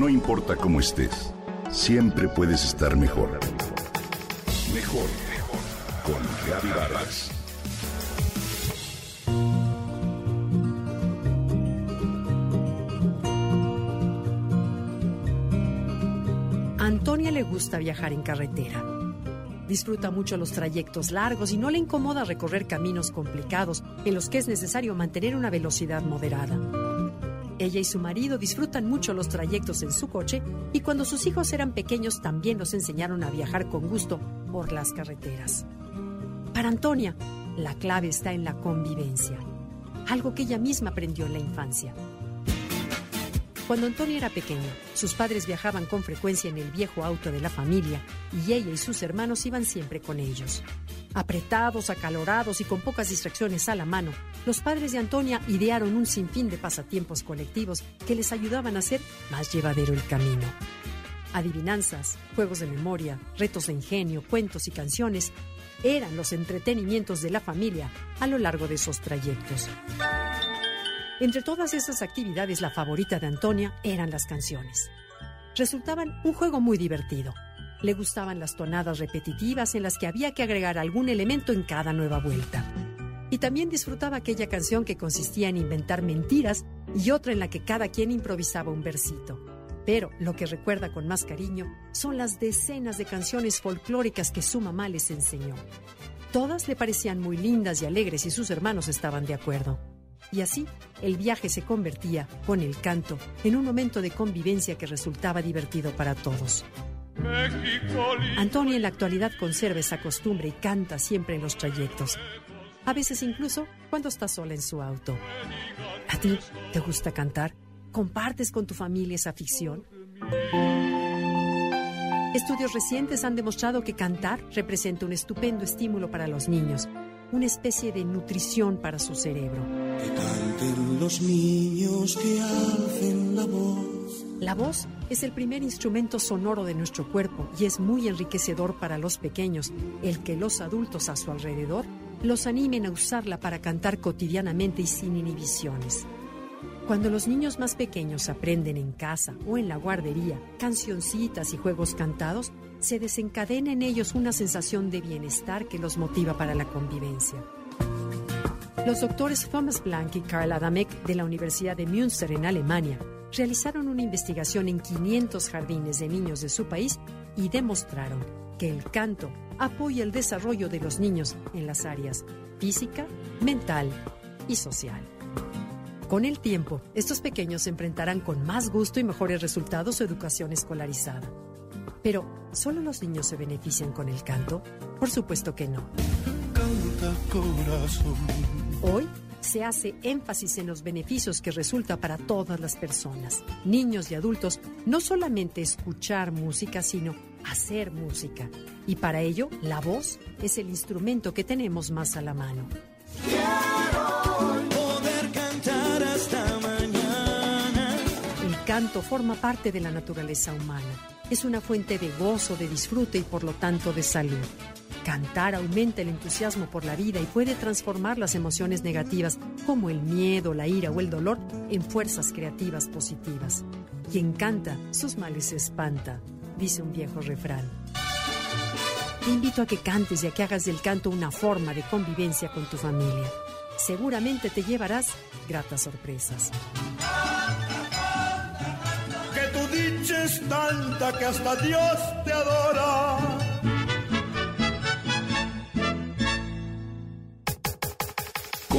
No importa cómo estés, siempre puedes estar mejor. Mejor, mejor. Con. A Antonia le gusta viajar en carretera. Disfruta mucho los trayectos largos y no le incomoda recorrer caminos complicados en los que es necesario mantener una velocidad moderada. Ella y su marido disfrutan mucho los trayectos en su coche y cuando sus hijos eran pequeños también los enseñaron a viajar con gusto por las carreteras. Para Antonia, la clave está en la convivencia, algo que ella misma aprendió en la infancia. Cuando Antonia era pequeña, sus padres viajaban con frecuencia en el viejo auto de la familia y ella y sus hermanos iban siempre con ellos. Apretados, acalorados y con pocas distracciones a la mano, los padres de Antonia idearon un sinfín de pasatiempos colectivos que les ayudaban a hacer más llevadero el camino. Adivinanzas, juegos de memoria, retos de ingenio, cuentos y canciones eran los entretenimientos de la familia a lo largo de esos trayectos. Entre todas esas actividades, la favorita de Antonia eran las canciones. Resultaban un juego muy divertido le gustaban las tonadas repetitivas en las que había que agregar algún elemento en cada nueva vuelta. Y también disfrutaba aquella canción que consistía en inventar mentiras y otra en la que cada quien improvisaba un versito. Pero lo que recuerda con más cariño son las decenas de canciones folclóricas que su mamá les enseñó. Todas le parecían muy lindas y alegres y sus hermanos estaban de acuerdo. Y así, el viaje se convertía, con el canto, en un momento de convivencia que resultaba divertido para todos. Antonia en la actualidad conserva esa costumbre y canta siempre en los trayectos. A veces incluso cuando está sola en su auto. ¿A ti te gusta cantar? ¿Compartes con tu familia esa afición? Estudios recientes han demostrado que cantar representa un estupendo estímulo para los niños, una especie de nutrición para su cerebro. Que canten los niños que la voz la voz es el primer instrumento sonoro de nuestro cuerpo y es muy enriquecedor para los pequeños el que los adultos a su alrededor los animen a usarla para cantar cotidianamente y sin inhibiciones. Cuando los niños más pequeños aprenden en casa o en la guardería cancioncitas y juegos cantados, se desencadena en ellos una sensación de bienestar que los motiva para la convivencia. Los doctores Thomas Blank y Karl Adamek de la Universidad de Münster en Alemania realizaron una investigación en 500 jardines de niños de su país y demostraron que el canto apoya el desarrollo de los niños en las áreas física, mental y social. Con el tiempo, estos pequeños enfrentarán con más gusto y mejores resultados su educación escolarizada. Pero, ¿solo los niños se benefician con el canto? Por supuesto que no. Hoy se hace énfasis en los beneficios que resulta para todas las personas, niños y adultos, no solamente escuchar música, sino hacer música. Y para ello, la voz es el instrumento que tenemos más a la mano. El canto forma parte de la naturaleza humana. Es una fuente de gozo, de disfrute y por lo tanto de salud. Cantar aumenta el entusiasmo por la vida y puede transformar las emociones negativas como el miedo, la ira o el dolor en fuerzas creativas positivas. Quien canta, sus males se espanta, dice un viejo refrán. Te invito a que cantes y a que hagas del canto una forma de convivencia con tu familia. Seguramente te llevarás gratas sorpresas. Que tu dicha es tanta que hasta Dios te adora.